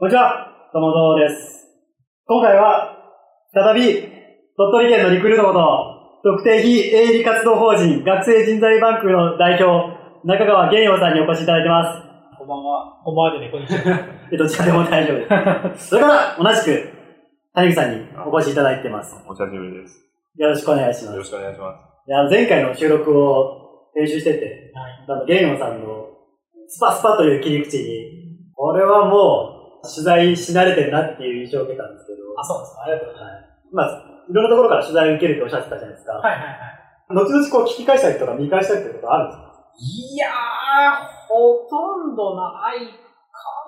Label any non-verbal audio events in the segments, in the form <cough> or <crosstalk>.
こんにちは、ともぞうです。今回は、再び、鳥取県のリクルートこと、特定非営利活動法人学生人材バンクの代表、中川玄陽さんにお越しいただいてます。こんばんは。こんばんはでね、こんにちは。<laughs> えどちらでも大丈夫です。<laughs> それから、同じく、谷口さんにお越しいただいてます。お久しぶりです。よろしくお願いします。よろしくお願いします。いや前回の収録を編集してて、はい。あの、ゲームさんのスパスパという切り口に、これはもう取材し慣れてるなっていう印象を受けたんですけど、あ、そうですか？ありがとうございまあ、いろんなところから取材を受けるっておっしゃってたじゃないですか。ます。はいはいはい。後々こう聞き返したりとか見返したりってことあるんですか？いやー、ほとんどないか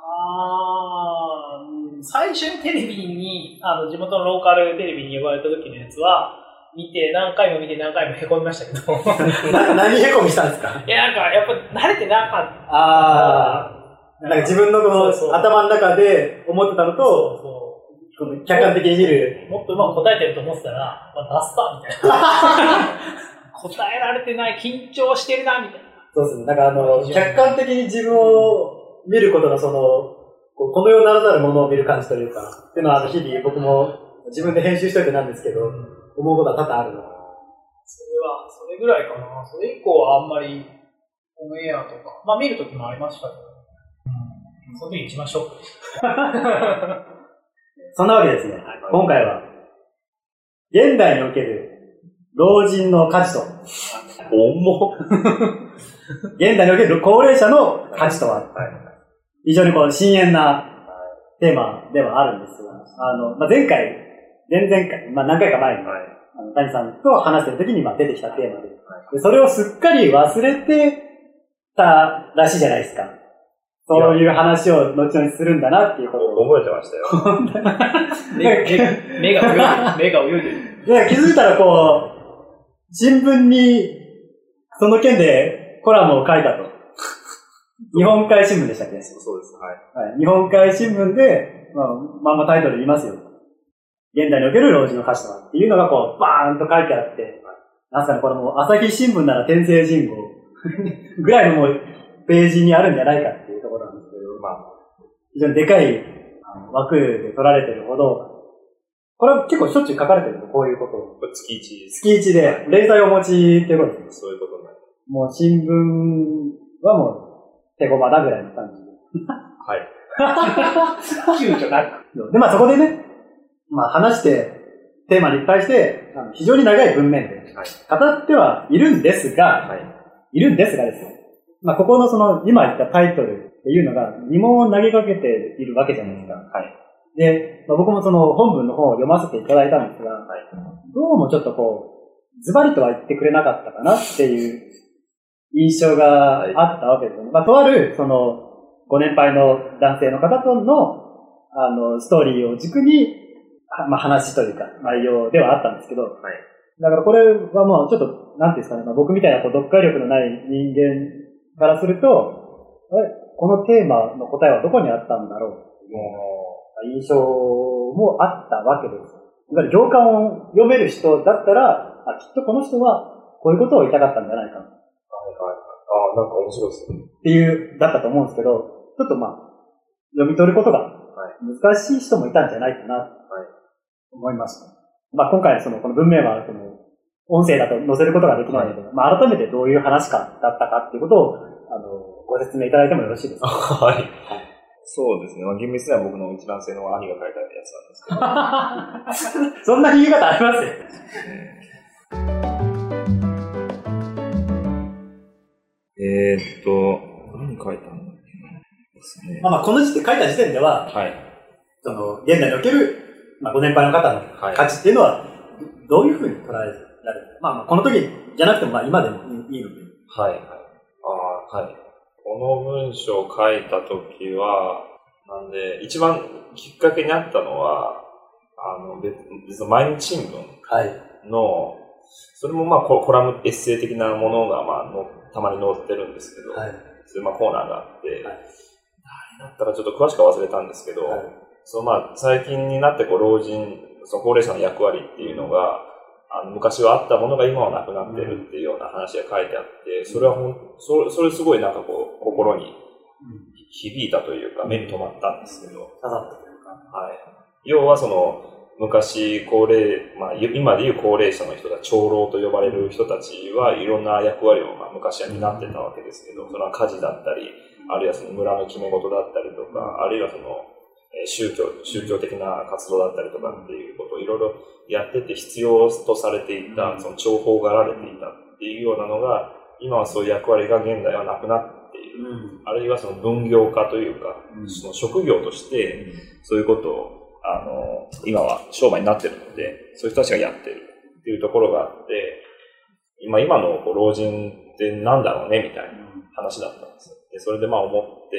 なうん最初にテレビに、あの、地元のローカルテレビに呼ばれた時のやつは、見て、何回も見て何回もへこみましたけど。<laughs> な <laughs> 何へこみしたんですか？いや、なんか、やっぱ慣れてなかった。あー、なんか自分のこの頭の中で思ってたのと、そ客観的に見る。う。もっとうまく答えてると思ってたら、まあ、出すか、みたいな。<laughs> 答えられてない、緊張してるな、みたいな。そうですね。なんかあの、客観的に自分を見ることのその、この世ならざるものを見る感じというか、っていうのはあの日々僕も自分で編集しといてなんですけど、思うことは多々あるの。それは、それぐらいかな。それ以降はあんまり、オンエアとか、まあ見るときもありましたけど、うん、その時一番ショックでした。<laughs> そんなわけですね。今回は、現代における老人の価値と、重っ。現代における高齢者の価値とは、非常にこう深淵なテーマではあるんですが、あの、まあ、前回、前々回、まあ、何回か前に、はい。あの谷さんと話してる時にまあ出てきたテーマでで、それをすっかり忘れてたらしいじゃないですか。そういう話を後々するんだなっていうことを。覚えてましたよ。目が、目が、目が泳いでる。<laughs> 目が泳いでる。で気づいたらこう、新聞にその件でコラムを書いたと。<laughs> 日本海新聞でしたっけ？そうです。はい。はい。日本海新聞で、まあ、まんまタイトル言いますよ。現代における老人の歌詞とはっていうのがこう、バーンと書いてあって、なんすかね、これもう朝日新聞なら天聖人号ぐらいのもうページにあるんじゃないか非常にでかい枠で取られてるほど、これは結構しょっちゅう書かれてるの、こういうことを。これ月一です。月一で連載をお持ちっていうことです。そういうことになる。もう新聞はもう手駒だぐらいの感じで。はい。<laughs> 躊躇なく。で、まあそこでね、まあ話して、テーマにいっぱいして、あの非常に長い文面ではい。語ってはいるんですが、はい。いるんですがですね、まあここのその今言ったタイトルっていうのが疑問を投げかけているわけじゃないですか。はい。で、まあ、僕もその本文の方を読ませていただいたんですが、はい。どうもちょっとこう、ズバリとは言ってくれなかったかなっていう印象があったわけですよね。まあとある、その、ご年配の男性の方との、あの、ストーリーを軸に、はまあ話というか、内容ではあったんですけど、はい。だからこれはもうちょっと、なんていうんですかね、まあ、僕みたいなこう読解力のない人間からすると、あれ？このテーマの答えはどこにあったんだろう？っていう印象もあったわけです。いわゆる行間を読める人だったら、あ、きっとこの人はこういうことを言いたかったんじゃないかっはい。はい。ああ、なんか面白いですね。ていう、だったと思うんですけど、ちょっとまあ、読み取ることが難しい人もいたんじゃないかな、思いました。まあ今回その、この文面は、その、音声だと載せることができないので、まあ改めてどういう話かだったかっていうことを、あの、ご説明いただいてもよろしいですか？はい。そうですね。まあ、厳密には僕の一卵性の兄が書いたやつなんですけど。<laughs> そんな言い方ありますえーっと、何書いたんだっけですね。まあまあこの時点、書いた時点では、はい。その、現代における、まあご年配の方のはい。価値っていうのは、どういうふうに捉えられる？まあまあこの時じゃなくても、まあ今でもいいので。はい。はい。ああ、はい。この文章を書いたときは、なんで、一番きっかけにあったのは、あの、別実は毎日新聞はい。の、それもまあココラムエッセイ的なものがまあのたまに載ってるんですけど、はい。そういうまあコーナーがあって、はい誰だったかちょっと詳しくは忘れたんですけど、はいそのまあ最近になってこう老人、その高齢者の役割っていうのが、あの昔はあったものが今はなくなってるっていうような話が書いてあって、それはほん、それそれすごいなんかこう心に響いたというか、目に留まったんですけど、刺さったというか。はい。要はその、昔、高齢、まあ、今でいう高齢者の人が長老と呼ばれる人たちはいろんな役割を、まあ、昔は担ってたわけですけど、それは家事だったり、あるいはその村の決め事だったりとか、あるいはその、えー宗教、宗教的な活動だったりとかっていうことをいろいろやってて必要とされていた、その重宝がられていたっていうようなのが、今はそういう役割が現代はなくなっている。うん。あるいはその分業化というか、うんその職業として、そういうことを、あの、今は商売になってるので、そういう人たちがやってるっていうところがあって、今、今のこう老人ってなんだろうね、みたいな話だったんですよ。で、それでまあ思って、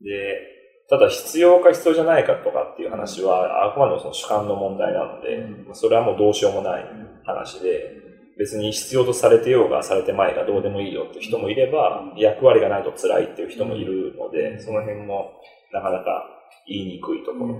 で、ただ必要か必要じゃないかとかっていう話は、あくまでもその主観の問題なので、うんそれはもうどうしようもない話で、別に必要とされてようがされてまいがどうでもいいよって人もいれば、役割がないと辛いっていう人もいるので、その辺もなかなか言いにくいところ。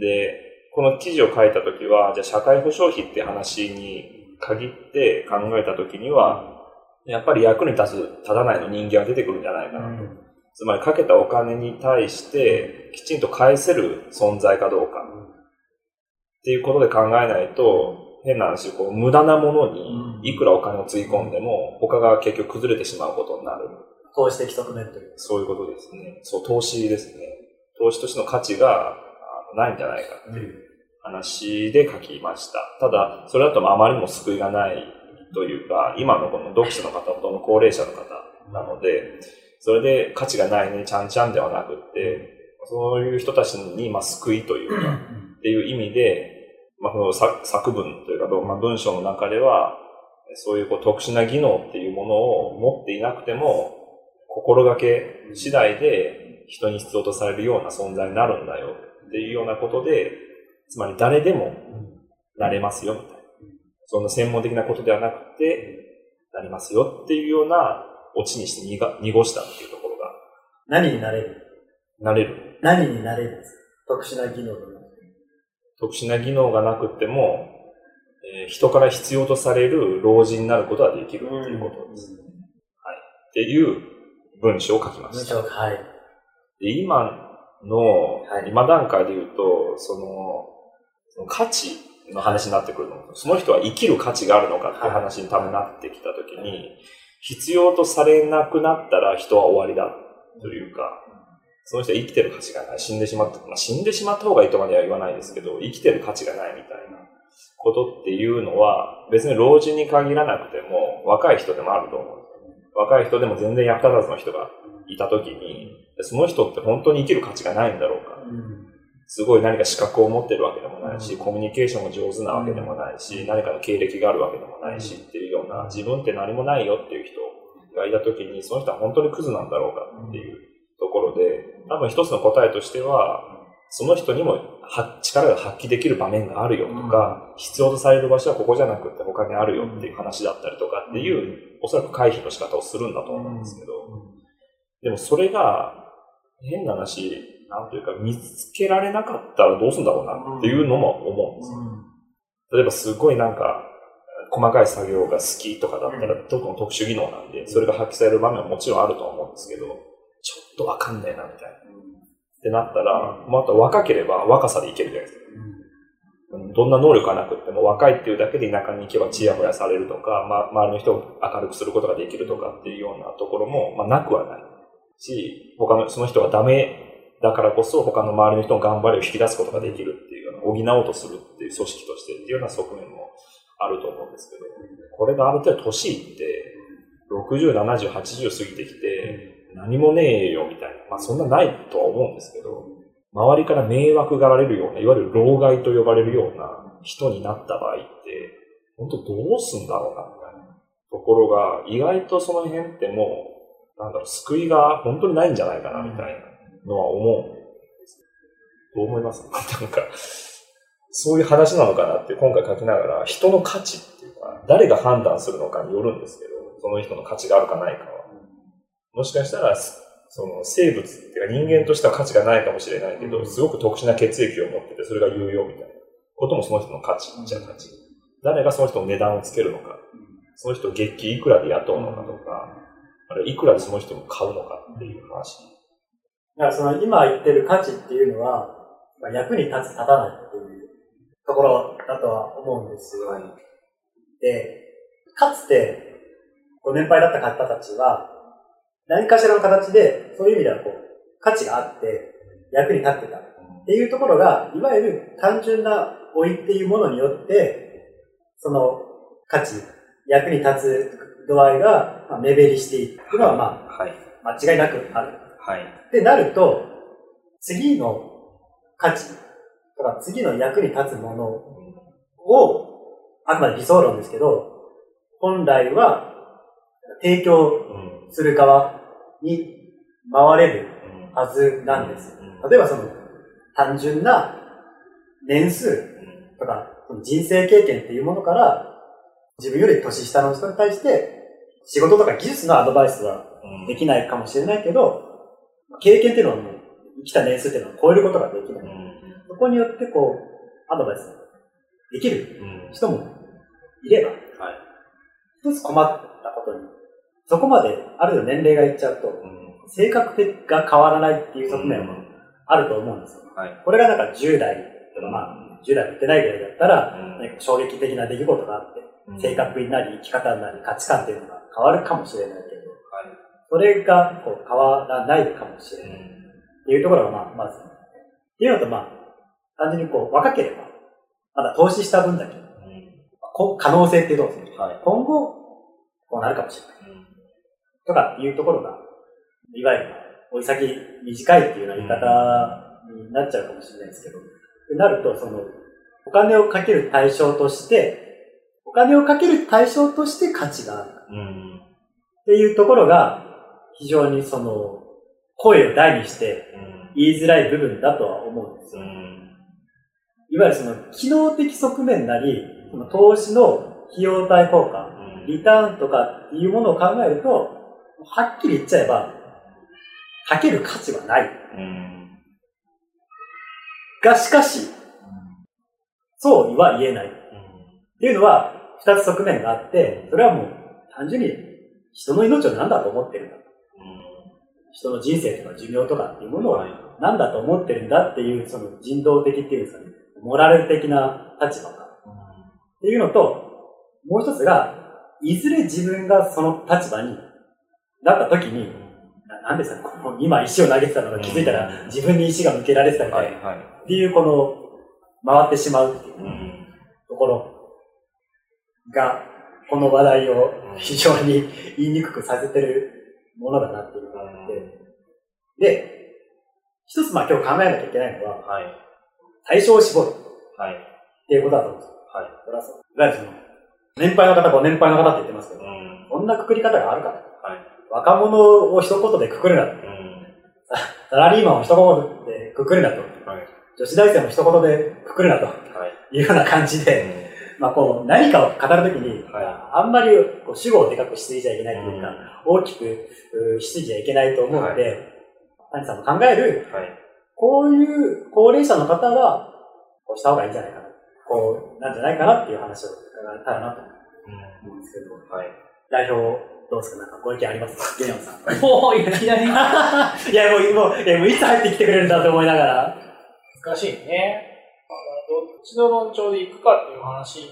で、この記事を書いたときは、じゃあ社会保障費って話に限って考えたときには、やっぱり役に立つ、立たないの人間が出てくるんじゃないかなと。つまりかけたお金に対してきちんと返せる存在かどうかっていうことで考えないと、変な話、こう無駄なものにいくらお金をつぎ込んでも他が結局崩れてしまうことになる。投資的側面という。そういうことですね。そう、投資ですね。投資としての価値がないんじゃないかっていう話で書きました。ただ、それだとあまりにも救いがないというか、今のこの読者の方ほとんど高齢者の方なので、それで価値がないね、ちゃんちゃんではなくって、そういう人たちに、まあ、救いというか、っていう意味で、まあ、この作作文というか、まあ、文章の中では、そういうこう特殊な技能っていうものを持っていなくても、心がけ次第で人に必要とされるような存在になるんだよっていうようなことで、つまり誰でもなれますよみたいな。そん。な専門的なことではなくて、なりますよっていうようなオチにして濁濁したっていうところが、何になれる？なれる。何になれるんですか？特殊な技能がなくて特殊な技能がなくても、えー人から必要とされる老人になることはできるっていうことです。っていう文章を書きま文した。章が、はい。で今のは、い今段階で言うと、その、その価値の話になってくるの。その人は生きる価値があるのかっていう話に多分なってきたときに、必要とされなくなったら人は終わりだというか、その人は生きてる価値がない。死んでしまった。まあ、死んでしまった方がいいとまでは言わないですけど、生きてる価値がないみたいなことっていうのは、別に老人に限らなくても、若い人でもあると思う。若い人でも全然役立たずの人がいたときに、その人って本当に生きる価値がないんだろうか。すごい何か資格を持ってるわけでもないし、コミュニケーションが上手なわけでもないし、何かの経歴があるわけでもないしっていうような、自分って何もないよっていう人がいたときに、その人は本当にクズなんだろうかっていうところで、多分一つの答えとしては、その人にもは力が発揮できる場面があるよとか、必要とされる場所はここじゃなくて他にあるよっていう話だったりとかっていう、おそらく回避の仕方をするんだと思うんですけど、でもそれが、変な話、なんというか見つけられなかったらどうするんだろうなっていうのも思うんですよ。例えばすごいなんか、細かい作業が好きとかだったら、特に特殊技能なんで、それが発揮される場面はもちろんあると思うんですけど、ちょっとわかんないなみたいな。ってなったら、また若ければ若さでいけるじゃないですか。うんどんな能力がなくっても若いっていうだけで田舎に行けばチヤホヤされるとか、まあ、周りの人を明るくすることができるとかっていうようなところも、まあ、なくはないし、他の、その人がダメだからこそ他の周りの人の頑張りを引き出すことができるっていうような、補おうとするっていう組織としてっていうような側面もあると思うんですけど、これがある程度年いって、60、70、80過ぎてきて、何もねえよみたいな。まあそんなないとは思うんですけど、周りから迷惑がられるような、いわゆる老害と呼ばれるような人になった場合って、本当どうすんだろうな、みたいなところが、意外とその辺ってもう、なんだろう、救いが本当にないんじゃないかな、みたいなのは思うんです。どう思います？<laughs> なんか、そういう話なのかなって今回書きながら、人の価値っていうか、誰が判断するのかによるんですけど、その人の価値があるかないかは。もしかしたら、その生物っていうか人間としては価値がないかもしれないけど、すごく特殊な血液を持ってて、それが有用みたいなこともその人の価値っちゃ価値。誰がその人の値段をつけるのか、その人を月給いくらで雇うのかとか、あれいくらその人も買うのかっていう話。だからその今言ってる価値っていうのは、まあ、役に立つ立たないっていうところだとは思うんですよ。で、かつて、ご年配だった方たちは、何かしらの形で、そういう意味ではこう、価値があって、役に立ってたっていうところが、いわゆる単純な老いっていうものによって、その価値、役に立つ度合いがまあ目減りしていくのは、まはい。あ、間違いなくある。はい。ってなると、次の価値とか次の役に立つものを、あくまで理想論ですけど、本来は提供うん。する側に回れるうんはずなんです。うん例えばその単純な年数とか人生経験っていうものから自分より年下の人に対して仕事とか技術のアドバイスはうんできないかもしれないけど、経験っていうのはもう生きた年数っていうのは超えることができない。うんそこによってこう、アドバイスできるうん人もいれば、はい。一つ困ったことに、そこまである程度年齢がいっちゃうと、うん性格が変わらないっていう側面もあると思うんですよ。はい。これがなんか10代とかまあ、10代も言ってないぐらいだったら、うん何か衝撃的な出来事があって、性格になり、生き方になり、価値観っていうのが変わるかもしれない。それがこう変わらないかもしれない。っていうところが、まあ、まず。っていうのと、まあ、単純にこう、若ければ、まだ投資した分だけ、こ可能性ってどうですかはい。今後、こうなるかもしれない。とかっていうところが、いわゆる、追い先短いっていうような言い方になっちゃうかもしれないですけど、ってなると、その、お金をかける対象として、お金をかける対象として価値がある。うん。っていうところが、非常にその、声を大にして言いづらい部分だとは思うんですよ。いわゆるその、機能的側面なり、その投資の費用対効果、リターンとかっていうものを考えると、はっきり言っちゃえば、かける価値はない。が、しかし、そうは言えない。っていうのは、二つ側面があって、それはもう、単純に人の命を何だと思ってるんだ。人の人生とか寿命とかっていうものを何だと思ってるんだっていう、その人道的っていうんですかね、モラル的な立場が。っていうのと、もう一つが、いずれ自分がその立場になった時に、ななんですかね、この今石を投げてたのが気づいたら自分に石が向けられてたみたいな、はい。っていうこの、回ってしまうっていうところが、この話題を非常に言いにくくさせてるものだなっていうのがあって、で、一つまあ今日考えなきゃいけないのは、はい。対象を絞るっはい。ていうことだと思うんですよ。はい。それはそう。いわゆるその、年配の方、ご年配の方って言ってますけど、うん。こんなくくり方があるから。はい。若者を一言でくくるなと。うん。サラリーマンを一言でくくるなと。はい。女子大生も一言でくくるなとはい。いうような感じで、まあこう、何かを語るときに、はいあんまりこう主語をでかくしすぎちゃいけないというか、大きくうしすぎちゃいけないと思うので、谷さんの考える、はい。こういう高齢者の方は、こうした方がいいんじゃないかな。こう、なんじゃないかなっていう話を伺えたらなと思うんですけど、はい。代表、どうですか？なんかご意見あります？かゲニョンさん。もういきなり <laughs> いや、もう、もういつ入ってきてくれるんだと思いながら。難しいね。どっちの論調でいくかっていう話、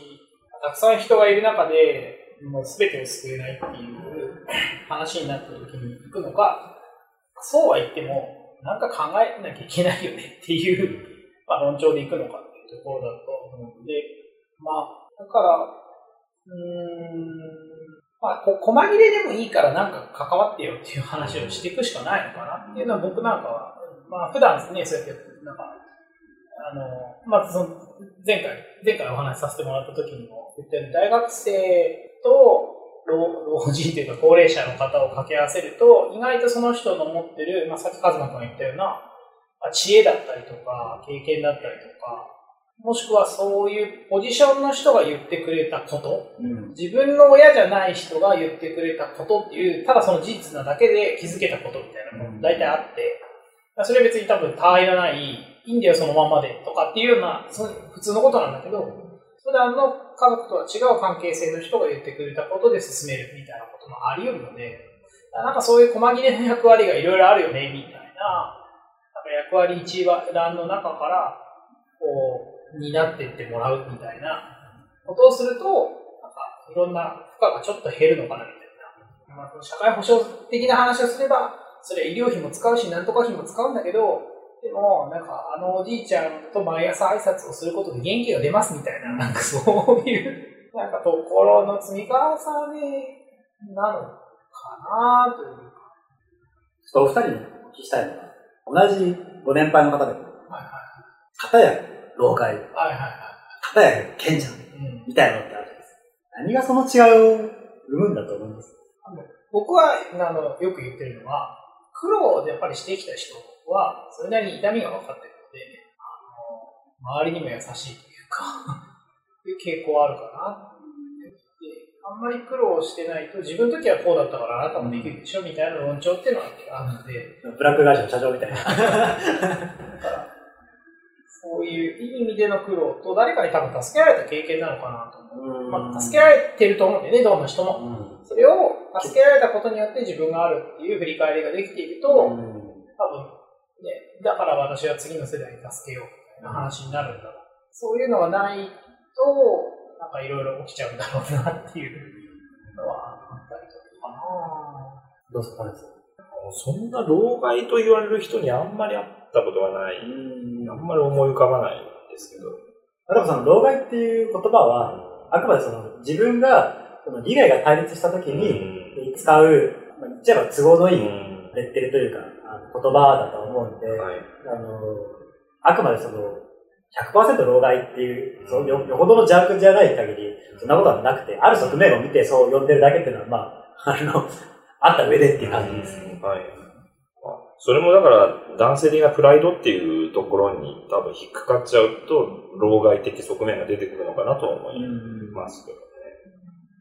たくさん人がいる中で、もう全てを救えないっていう話になった時に行くのか、そうは言っても、なんか考えなきゃいけないよねっていう、<laughs> まあ、論調で行くのかっていうところだと思うので、まあ、だから、うん、まあ、こ細切れでもいいからなんか関わってよっていう話をしていくしかないのかなっていうのは僕なんかは、まあ普段ね、そうやって、なんか、あの、まずその、前回、前回お話しさせてもらった時にも言ったように、大学生と老老人というか高齢者の方を掛け合わせると、意外とその人の持ってる、まあさっきカズマ君が言ったような、まあ知恵だったりとか、経験だったりとか、もしくはそういうポジションの人が言ってくれたこと、うん。自分の親じゃない人が言ってくれたことっていう、ただその事実なだけで気づけたことみたいなのも大体あって、それは別に多分他愛がない、いいんだよそのままでとかっていうような、普通のことなんだけど、普段の家族とは違う関係性の人が言ってくれたことで進めるみたいなこともあり得るので、なんかそういう細切れの役割がいろいろあるよね、みたいな、なんか役割一覧の中から、こう、担ってってもらうみたいなことをすると、なんかいろんな負荷がちょっと減るのかな、みたいな。まあ、社会保障的な話をすれば、それは医療費も使うし、なんとか費も使うんだけど、でも、なんか、あのおじいちゃんと毎朝挨拶をすることで元気が出ますみたいな、なんかそういう、なんかところの積み重ねなのかなというか。ちょっとお二人にお聞きしたいのは、同じご年配の方でも、はい片や老害、はい。はいはいは片や賢者い。うん、みたいなのってあるじゃないですか。何がその違いを生むんだと思います？僕はあのよく言ってるのは、苦労でやっぱりしてきた人は、それなりに痛みが分かってるので、あの周りにも優しいというか、<laughs> いう傾向はあるかなであんまり苦労してないと、自分の時はこうだったからあなたもできるでしょみたいな論調っていうのがあるので、ブラック会社の社長みたいな。だから、そういういい意味での苦労と、誰かに多分助けられた経験なのかなと思う。まあ、助けられてると思うんだよね、どんな人も。それを助けられたことによって自分があるっていう振り返りができていると、多分、ね、だから私は次の世代に助けようみたいな話になるんだろう。そういうのがないと、なんかいろいろ起きちゃうんだろうなっていうのはあったりとかかなどうですか、そんな老害と言われる人にあんまり会ったことがない。あんまり思い浮かばないんですけど。でもその老害っていう言葉は、あくまでその自分がその利害が対立したときに使う、まあ、言っちゃえば都合のいいレッテルというか、言葉だと思うんで、はい、あの、あくまでその、100%老害っていう、そのよよほどの邪悪じゃない限り、そんなことはなくて、ある側面を見てそう呼んでるだけっていうのは、まあ、<laughs> あの、あった上でっていう感じです。はい。それもだから、男性的なプライドっていうところに多分引っかかっちゃうと、老害的側面が出てくるのかなと思いますけどね。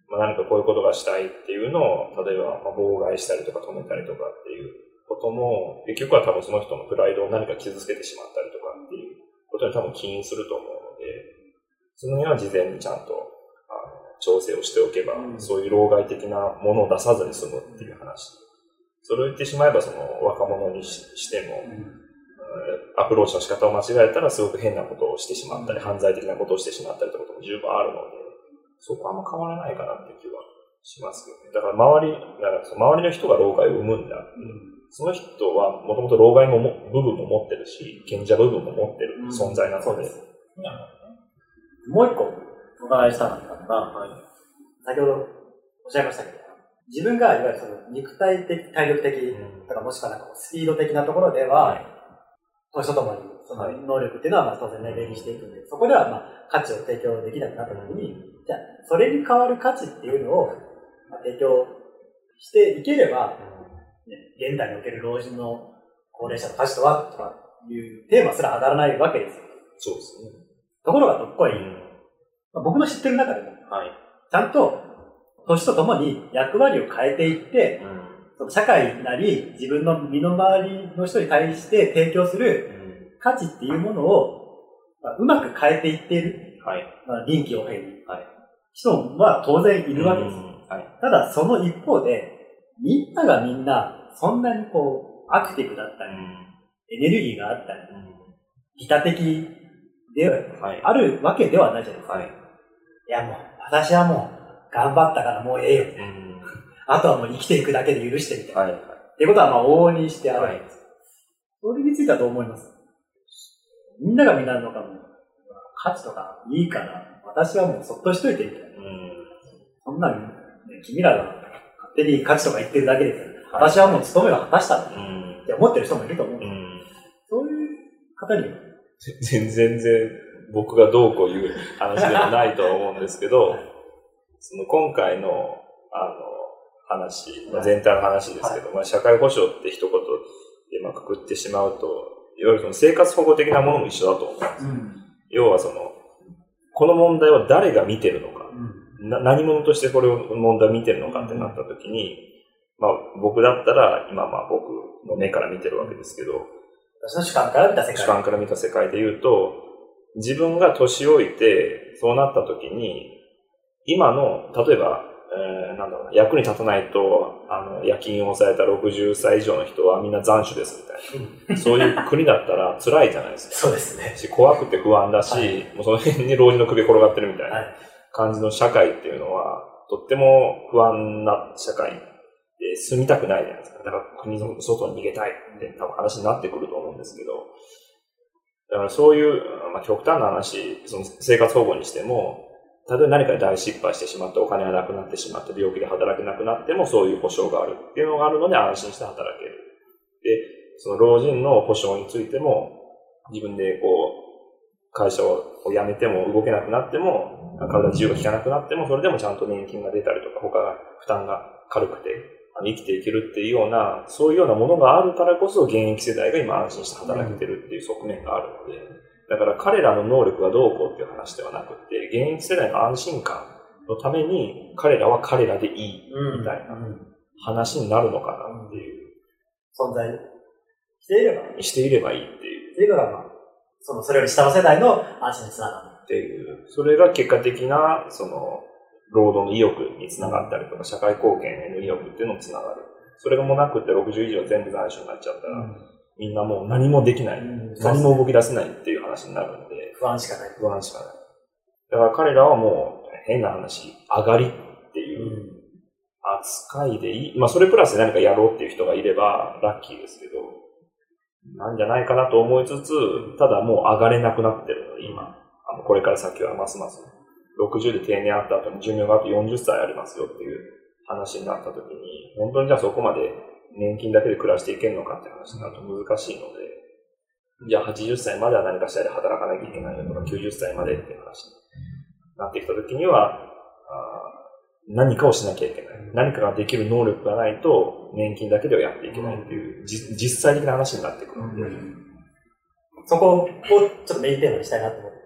まあ、何かこういうことがしたいっていうのを、例えば、まあ、妨害したりとか止めたりとかっていうことも、結局は多分その人のプライドを何か傷つけてしまったりとかっていうことに多分起因すると思うので、その辺は事前にちゃんとあの調整をしておけば、うん、そういう老害的なものを出さずに済むっていう話。それを言ってしまえば、その若者にしても、うん、アプローチの仕方を間違えたらすごく変なことをしてしまったり、うん、犯罪的なことをしてしまったりということも十分あるので、そこはあんま変わらないかなっていう気はしますけどね。だから周り、だから周りの人が老害を生むんだ。その人はもともと老害も部分も持ってるし、賢者部分も持ってる存在なので。もう一個お伺いしたかったのが、はい、先ほどおっしゃいましたけど、自分がいわゆるその肉体的、体力的とか、もしくはなんかスピード的なところでは、はい、年とともにその能力っていうのはまあ当然年齢にしていくんで、そこではまあ価値を提供できなくなった時に、じゃあそれに代わる価値っていうのを提供していければ、ね、現代における老人の高齢者の価値とはとかいうテーマすら上がらないわけですよ。そうですね。ところがどっこい、まあ、僕の知ってる中でも、はい、ちゃんと年とともに役割を変えていって、うんその社会なり自分の身の回りの人に対して提供する価値っていうものを、まあ、うまく変えていっている、はい。まあ、臨機応変に、はい人は当然いるわけですよ。うんはい。ただその一方で、みんながみんなそんなにこうアクティブだったり、エネルギーがあったり、利他的ではい。あるわけではないじゃないですか。はい。いやもう、私はもう、頑張ったからもうええよ。うん <laughs> あとはもう生きていくだけで許してみたいな。はい。ってことはまあ往々にしてあるわけです。それについてはどう思います？みんながみんなのかも、価値とかいいから、私はもうそっとしといてみたいな。うん。そんなん、ね、君らが勝手に価値とか言ってるだけで。私はもう務めを果たした。って思ってる人もいると思う。うん。そういう方には、全然、全然、僕がどうこう言う話ではないとは思うんですけど、その今回の、あの、話、まあ、全体の話ですけど、まあ、社会保障って一言でまあくくってしまうと、いわゆるその生活保護的なものも一緒だと思うんです。要はその、この問題を誰が見てるのか、な何者としてこれを問題を見てるのかってなった時に、まあ僕だったら、今まあ僕の目から見てるわけですけど、私の主観から見た世界。主観から見た世界で言うと、自分が年老いて、そうなった時に、今の、例えば、えーなんだろうな、役に立たないと、あの、夜勤をされた60歳以上の人はみんな残暑ですみたいな。そういう国だったら辛いじゃないですか。そうですね。し怖くて不安だし、はいもうその辺に老人の首転がってるみたいは。ない感じの社会っていうのは、とっても不安な社会で住みたくないじゃないですか。だから国の外に逃げたいって多分話になってくると思うんですけど、だからそういう、まあ、極端な話、その生活保護にしても、たとえ何かで大失敗してしまってお金がなくなってしまって病気で働けなくなってもそういう保障があるっていうのがあるので安心して働ける。で、その老人の保障についても自分でこう会社を辞めても動けなくなっても体自由が利かなくなってもそれでもちゃんと年金が出たりとか他が負担が軽くて生きていけるっていうようなそういうようなものがあるからこそ現役世代が今安心して働けてるっていう側面があるので、だから彼らの能力がどうこうっていう話ではなくて、現役世代の安心感のために彼らは彼らでいいみたいなうん話になるのかなっていう、存在していれば、っしていればいいっていう。ていうのが、まあ、その、それより下の世代の安心につながる。っていう、それが結果的な、その、労働の意欲につながったりとか、社会貢献への意欲っていうのにつながる。それがもうなくて60以上全部残暑になっちゃったら、みんなもう何もできない。うん何も動き出せないっていう話になるんで、不安しかない。不安しかない。だから彼らはもう変な話、上がりっていう扱いでいい。まあそれプラス何かやろうっていう人がいればラッキーですけど、なんじゃないかなと思いつつ、ただもう上がれなくなってるので、今。あのこれから先はますます。60で定年あった後に寿命があと40歳ありますよっていう話になった時に、本当にじゃあそこまで年金だけで暮らしていけるのかって話になると難しいので、じゃあ80歳までは何かしらで働かなきゃいけないよとか、90歳までっていう話になってきた時には、あ何かをしなきゃいけない。何かができる能力がないと、年金だけではやっていけないっていう、じ実際的な話になってくる。ので、そこをちょっとメインテーマにしたいなと思って。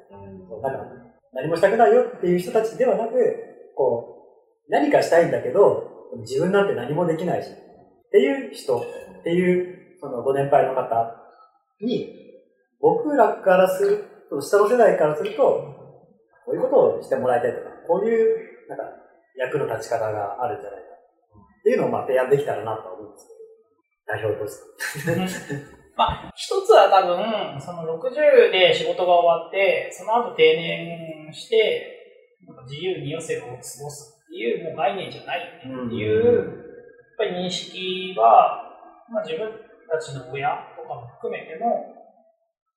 そうなんか何もしたくないよっていう人たちではなく、こう、何かしたいんだけど、自分なんて何もできないし、っていう人、っていう、そのご年配の方に、僕らからすると、下の世代からすると、こういうことをしてもらいたいとか、こういう、なんか、役の立ち方があるんじゃないか。っていうのを、まあ、提案できたらなとは思うんですけど、代表として。<laughs> まあ、一つは多分、その60で仕事が終わって、その後定年して、自由に余生を過ごすっていうもう概念じゃないっていう、やっぱり認識は、まあ、自分たちの親とかも含めても、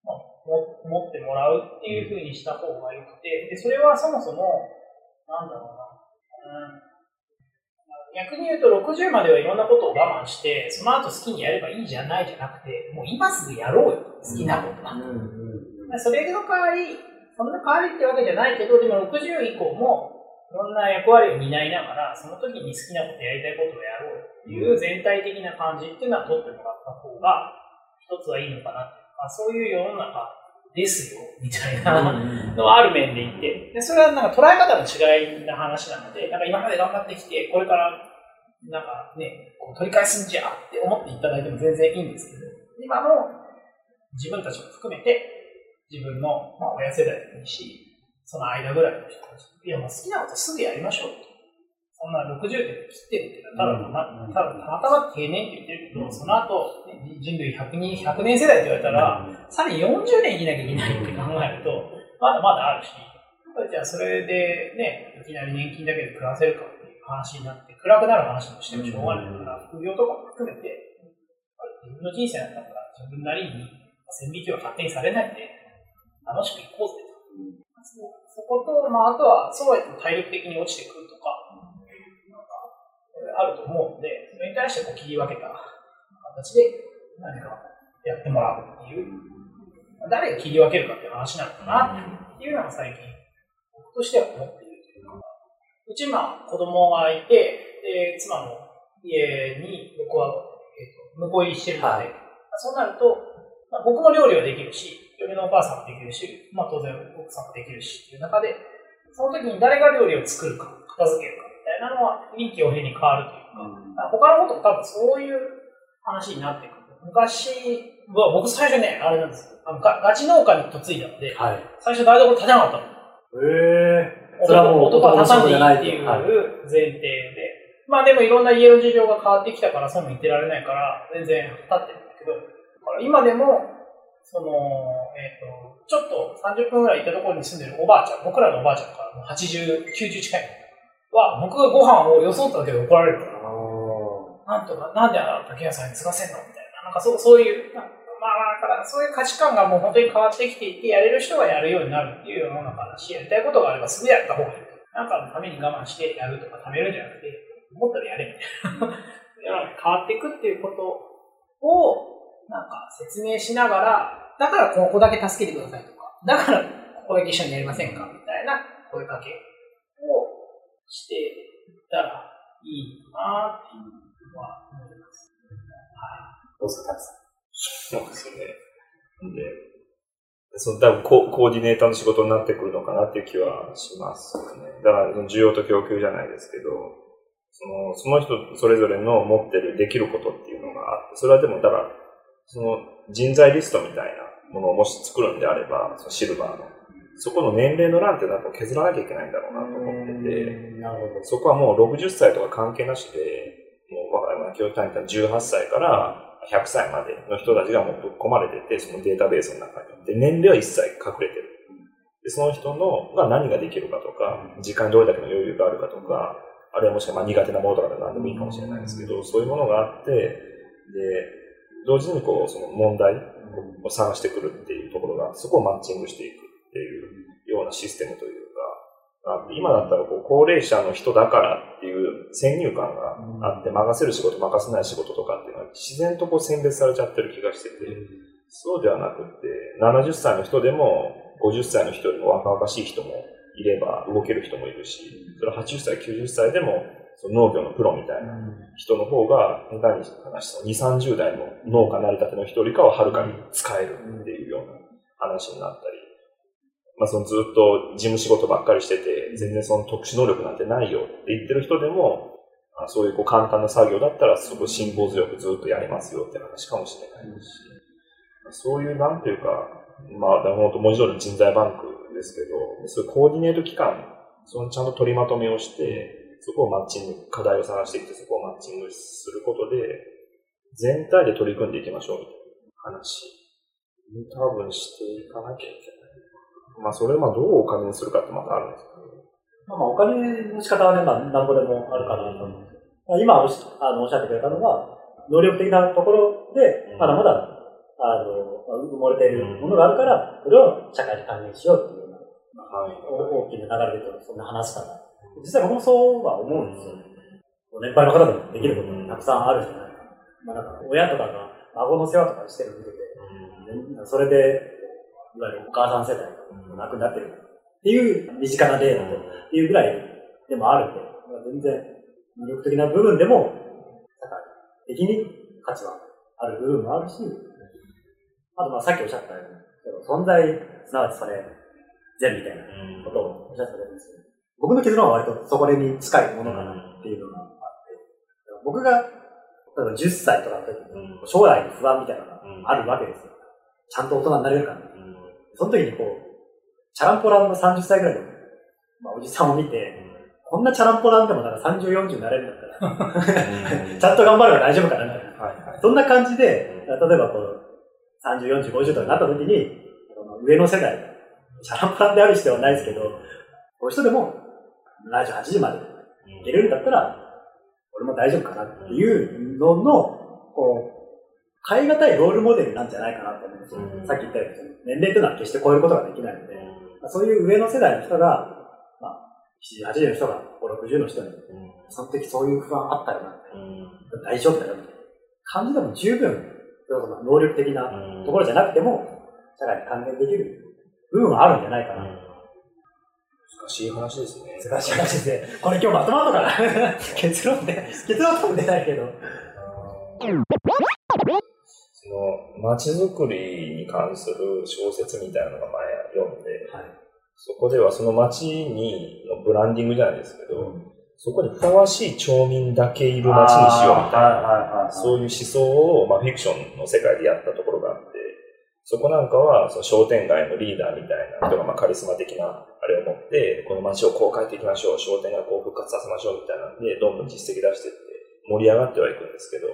まあ、も持ってもらうっていうふうにした方がよくて、で、それはそもそも、なんだろうな、うん逆に言うと60まではいろんなことを我慢して、その後好きにやればいいじゃないじゃなくて、もう今すぐやろうよ、好きなことは。それの代わり、そんな代わりってわけじゃないけど、でも60以降も、いろんな役割を担いながら、その時に好きなことやりたいことをやろうっていう全体的な感じっていうのは取ってもらった方が、一つはいいのかなって。あそういう世の中ですよ、みたいなのはある面で言って、でそれはなんか捉え方の違いな話なので、なんか今まで頑張ってきて、これからなんかね、こう取り返すんじゃって思っていただいても全然いいんですけど、今の自分たちも含めて、自分の、まあ、親世代でもいいし、その間ぐらいの人たち、いや、もう好きなことすぐやりましょうと。そんな60で切ってるってただただたまたま定年って言ってるけど、その後、ね人類100人、100年世代って言われたら、さらに40年生きなきゃいけないって考えると、まだまだあるし、じゃあそれでね、いきなり年金だけで暮らせるかっていう話になって、暗くなる話もしてもしょうがないから、副業とかも含めて、自分の人生なんだから自分なりに線引きは勝手にされないで、楽しくいこうぜと。そそこと、まあ、あとは、そうやって体力的に落ちてくるあると思うので、それに対してこう切り分けた形で何かやってもらうっていう、誰が切り分けるかっていう話なのかなっていうのが最近、僕としては思っているというか、うち今子供がいて、で、妻の家に僕は、えー、と向こう入りしてるので、はい。そうなると、まあ、僕も料理はできるし、嫁のお母さんもできるし、まあ当然奥さんもできるしっていう中で、その時に誰が料理を作るか、片付けるかみたいなのは臨機応変に変わるというか、他のことも多分そういう話になってくる。昔は僕最初ね、あれなんですよ。あのガガチ農家に嫁いだので、はい。最初台所立てなかったの。えそれはもう男は立たんでいいっていうはい前提で。まあでもいろんな家の事情が変わってきたからそうも言ってられないから全然立ってるんだけど、今でも、その、えっ、と、ちょっと30分ぐらい行ったところに住んでるおばあちゃん、僕らのおばあちゃんからもう80、90近いのは、僕がご飯をよそっただけで怒られるから、なんとか、なんで竹谷さんに継がせんのみたいな。なんかそうそういう、なまあまあ、だからそういう価値観がもう本当に変わってきていて、やれる人がやるようになるっていう世の中だし、やりたいことがあればすぐやった方がいい。なんかのために我慢してやるとか貯めるんじゃなくて、思ったらやれみたいな。<laughs> 変わっていくっていうことを、なんか説明しながら、だからここだけ助けてくださいとか、だからここだけ一緒にやりませんかみたいな声かけをしていったらいいなっていうのは思います。どうですか、そうですね。で、その多分ココーディネーターの仕事になってくるのかなっていう気はしますね。だから、その需要と供給じゃないですけど、その、その人それぞれの持ってるできることっていうのがあって、それはでも、だから、その人材リストみたいなものをもし作るんであれば、そのシルバーの、そこの年齢の欄っていうのは削らなきゃいけないんだろうなと思ってて、なるほど。そこはもう60歳とか関係なしで、もう若い、まあ、教育単位ったら18歳から100歳までの人たちがもうぶっ込まれてて、そのデータベースの中に。で、年齢は一切隠れてる。で、その人のが何ができるかとか、時間にどれだけの余裕があるかとか、あるいはもしくはまあ苦手なものとかで何でもいいかもしれないですけど、そういうものがあって、で、同時にこう、その問題を探してくるっていうところが、そこをマッチングしていくっていうようなシステムというか、あ今だったらこう高齢者の人だからっていう先入観があって、任せる仕事、任せない仕事とかっていうのは自然とこう選別されちゃってる気がしてて、そうではなくって、70歳の人でも50歳の人よりも若々しい人もいれば動ける人もいるし、それは80歳、90歳でもその農業のプロみたいな人の方が、下手に話した2、30代の農家成り立ての人よりかははるかに使えるっていうような話になったり、まあそのずっと事務仕事ばっかりしてて、全然その特殊能力なんてないよって言ってる人でも、あそういうこう簡単な作業だったらすごい辛抱強くずっとやりますよって話かもしれないし、そういうなんていうか、まあ本当文字通り人材バンクですけど、そういうコーディネート機関、そのちゃんと取りまとめをして、そこをマッチング、課題を探してきて、そこをマッチングすることで、全体で取り組んでいきましょうみたいな話に多分していかなきゃいけない。まあ、それをまあどうお金にするかってまたあるんですけど、まあ、まあお金の仕方はね、まあ、なんぼでもあるかなと思うんですけど、まあ、今おっしあのおっしゃってくれたのは、能力的なところでうん、まだまだ、あの、まあ埋もれているものがあるから、それを社会に還元しようっていうような、はい。大きな流れでそんな話かな。実際僕もそうは思うんですよ。年配の方でもできることたくさんあるじゃないか。まあ、なんか親とかが孫の世話とかしてるのを見てて、それで、いわゆるお母さん世代が亡くなってるっていう身近な例だというぐらいでもあるんで、まあ全然能力的な部分でも、社会的に価値はある部分もあるし、あとまあさっきおっしゃったように、存在、すなわちそれ、善みたいなことをおっしゃってたんですけど、僕の結論は割とそこに近いものかなっていうのがあって、僕が、例えば10歳とかの時に、将来の不安みたいなのがあるわけですよ。ちゃんと大人になれるかな。その時にこう、チャランポランの30歳ぐらいの、まあ、おじさんを見て、こんなチャランポランでもなんか30、40になれるんだったら、ちゃんと頑張れば大丈夫かなみたいな。はいはい。そんな感じで、例えばこう、30、40、50とかになった時に、この上の世代、チャランポランである必要はないですけど、こういう人でも70、80までいけるんだったら、俺も大丈夫かなっていうのの、こう、変え難いロールモデルなんじゃないかなと思うんですよ。うん。さっき言ったように、年齢というのは決して超えることができないので、そういう上の世代の人が、まあ、70、80の人が5、60の人に、その時そういう不安あったよな、大丈夫だよみたいな感じでも十分、能力的なところじゃなくても、社会に還元できる部分はあるんじゃないかな。難しい話ですね。難しい話ですね。これ今日まとまるのかな <laughs> 結論で、結論は多分出ないけど。その、街づくりに関する小説みたいなのが前読んで、はい。そこではその街に、のブランディングじゃないですけど、そこにふさわしい町民だけいる街にしようみたいな。そういう思想を、まあ、フィクションの世界でやったところがあって、そここなんかは、その商店街のリーダーみたいな人が、まあカリスマ的なあれを持って、この街をこう変えていきましょう、商店街をこう復活させましょうみたいなんで、どんどん実績出していって盛り上がってはいくんですけど、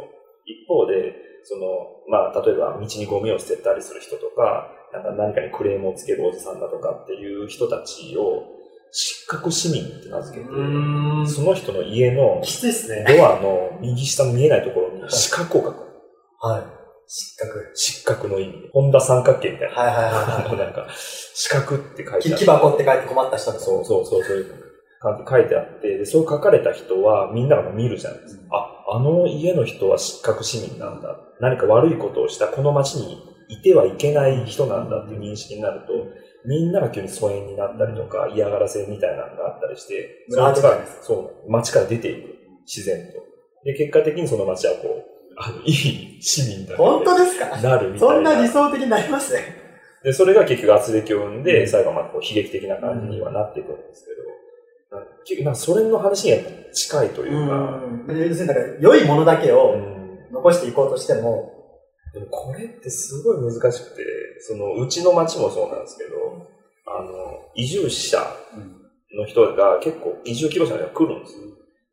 一方で、その、まあ、例えば道にゴミを捨てたりする人とか、なんか何かにクレームをつけるおじさんだとかっていう人たちを、失格市民って名付けて、んその人の家のきついっすね。ドアの右下の見えないところに四角を書く。はい。失格。失格の意味で。本田三角形みたいな。はいはいあはの、<laughs> なんか、四角って書いい。てある。木箱って書いて困った人そうそうそう、そういう感じで書いてあって、で、そう書かれた人はみんなが見るじゃないですか。あ、あの家の人は失格市民なんだ。何か悪いことをしたこの町にいてはいけない人なんだっていう認識になると、みんなが急に疎遠になったりとか、嫌がらせみたいなのがあったりして、そそう、町から出ていく。自然と。で、結果的にその町はこう、あの、いい市民だ本当ですか？なるみたいな。そんな理想的になりますね。で、それが結局圧力を生んで、うん最後はまあこう悲劇的な感じにはなっていくんですけど、なんか結局なんかそれの話に近いというか、うん。要するに、だから、良いものだけうをん残していこうとしても、でもこれってすごい難しくて、そのうちの町もそうなんですけど、あの、移住者の人が結構移住希望者が来るんですよ。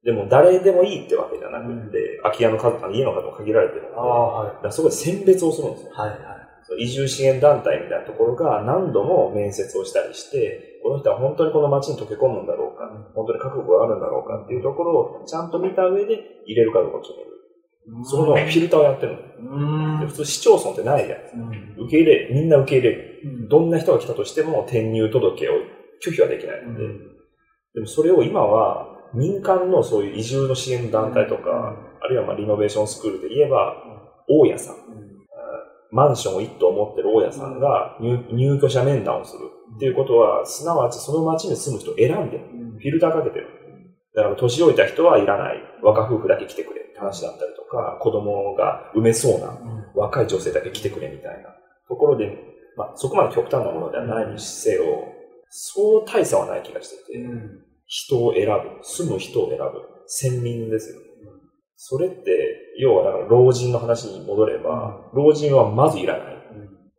でも誰でもいいってわけじゃなくて、空き家の数、家の数も限られてるので、ああ、はい。そこで選別をするんですよ。はいはい。移住支援団体みたいなところが何度も面接をしたりして、この人は本当にこの街に溶け込むんだろうか、本当に覚悟があるんだろうかっていうところをちゃんと見た上で入れるかどうか決める。そこのフィルターをやってるの。普通市町村ってないじゃないですか。受け入れ、みんな受け入れる。どんな人が来たとしても転入届を拒否はできないので、でもそれを今は民間のそういう移住の支援団体とか、あるいはまあリノベーションスクールで言えば、大家さん。マンションを一棟持ってる大家さんが入入居者面談をするっていうことは、すなわちその町に住む人を選んでる。フィルターかけてる。だから年老いた人はいらない。若夫婦だけ来てくれって話だったりとか、子供が産めそうな若い女性だけ来てくれみたいなところで、まあそこまで極端なものではないにせよ、そう大差はない気がしてて、人を選ぶ。住む人を選ぶ。先民ですよね。それって、要はだから老人の話に戻れば、老人はまずいらない。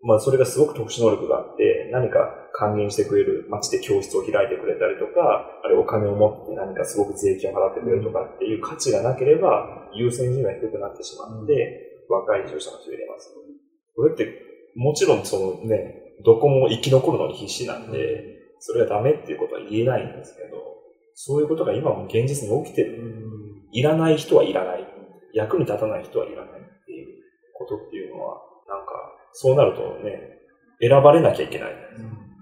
まあそれがすごく特殊能力があって、何か還元してくれる街で教室を開いてくれたりとか、あるいはお金を持って何かすごく税金を払ってくれるとかっていう価値がなければ、優先順位が低くなってしまって、若い移住者の人を入れます。これって、もちろんそのね、どこも生き残るのに必死なんで、それがダメっていうことは言えないんですけど、そういうことが今も現実に起きてる。いらない人はいらない。役に立たない人はいらないっていうことっていうのは、なんか、そうなるとね、選ばれなきゃいけない。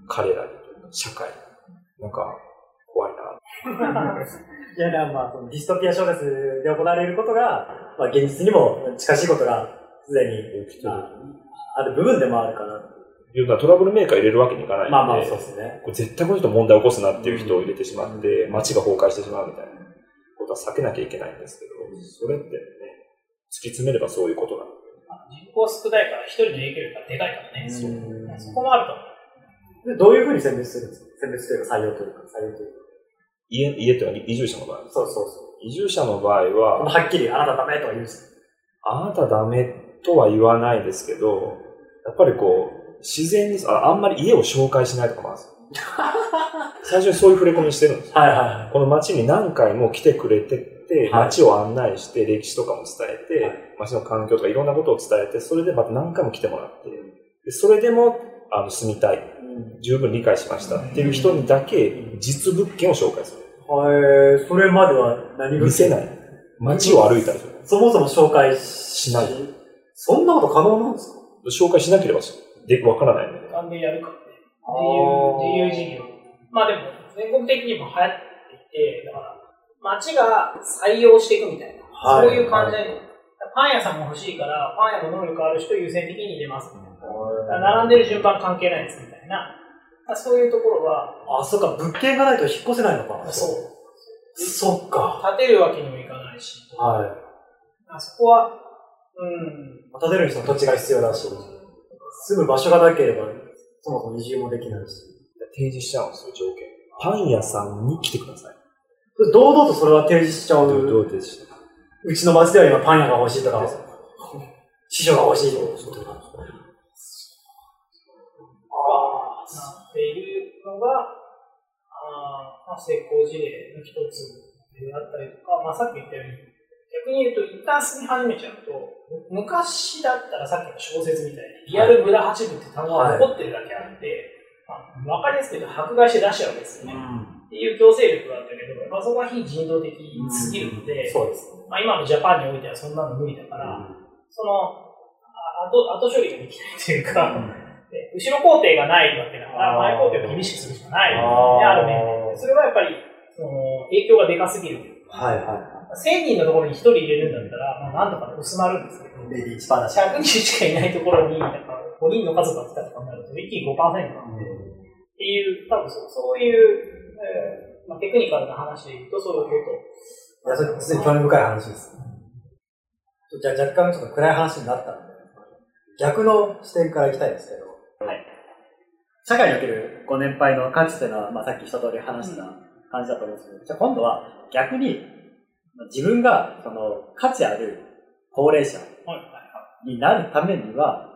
彼らに社会。なんか、怖いな。<laughs> いや、だからまあ、そのディストピア小説で行われることが、まあ、現実にも近しいことがすでに。あある部分でもあるかな。いうのはトラブルメーカー入れるわけにいかないんで、まあまあ、そうですね。これ絶対この人問題起こすなっていう人を入れてしまって、街が崩壊してしまうみたいなことは避けなきゃいけないんですけど、それってね、突き詰めればそういうことなの。人口少ないから一人の影響力がでかいからね。うんそこもあると思う。でどういうふうに選別するんですか？選別というか採用というか、採用というか。家、家っていうのは移住者の場合。そうそうそう。移住者の場合は、はっきりあなたダメとは言うんですあなたダメとは言わないですけど、やっぱりこう、自然にあ、あんまり家を紹介しないとかもあるんですよ。<laughs> 最初にそういう触れ込みしてるんですよ。はいはいはい。この街に何回も来てくれてて、はい街を案内して、歴史とかも伝えて、はい街の環境とかいろんなことを伝えて、それでまた何回も来てもらって、でそれでもあの住みたい、十分理解しましたっていう人にだけ実物件を紹介する。はい、それまでは何見せない。街を歩いたりする。そもそも紹介しない。そんなこと可能なんですか？紹介しなければでわからないので。なんでやるかって。あー自由、自由事業。まあでも、全国的にも流行っていて、だから、街が採用していくみたいな、はいそういう感じで、パン屋さんも欲しいから、パン屋の能力ある人優先的に入れますみたいな。並んでる順番関係ないですみたいな。そういうところは、あ、そっか、物件がないと引っ越せないのか。そう。そっか。建てるわけにもいかないし、はい。あそこは、うん、建てるにその土地が必要だし、住む場所がなければ、そもそも移住もできないし。提示しちゃうんですよ、条件。パン屋さんに来てください。堂々とそれは提示しちゃどうどう。う提示したうちの町では今パン屋が欲しいとか、師匠が欲しいとか。っているのが、あまあ、成功事例の一つであったりとか、まあ、さっき言ったように、逆に言うと、一旦進み始めちゃうと、昔だったらさっきの小説みたいに、リアルブラ八部って単語が残ってるだけあって、まあ、わかりやすく言うと迫害して出しちゃうわけですよね。っていう強制力があったけど、まあ、そこは非人道的すぎるので、そうですね。まあ、今のジャパンにおいてはそんなの無理だから、その、あ後後処理ができないというか、で後ろ工程がないわけだから、前工程を厳しくするしかない、ね、ある面で。それはやっぱり、その、影響がでかすぎるとい。はいは1000人のところに1人入れるんだったら、まあ、なんとか薄まるんですけど、い。レディー1パーだし。100人しかいないところに、なんか5人の家族が来たとかになると、一気に5%なんで、っていう、多分そうそういう、えーまあ、テクニカルな話で言うと、そういうこいや、それ、普通に興味深い話です。じゃあ若干ちょっと暗い話になったんで、逆の視点からいきたいんですけど、はい。社会におけるご年配の価値というのは、まあ、さっき一通り話した感じだと思うんですけど、じゃあ今度は逆に、まあ自分がその価値ある高齢者。になるためには、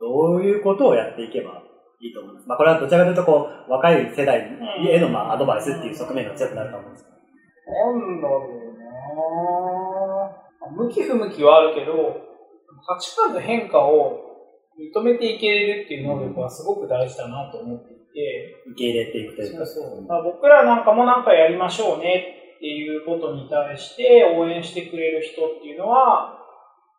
どういうことをやっていけばいいと思います。まあ、これはどちらかというと、こう、若い世代への、まあ、アドバイスっていう側面が強くなると思うんですけど。なんだろうな向き不向きはあるけど、価値観の変化を認めていけれるっていう能力はすごく大事だなと思っていて、受け入れていくというか。そうそうまあ僕らなんかもなんかやりましょうねっていうことに対して応援してくれる人っていうのは、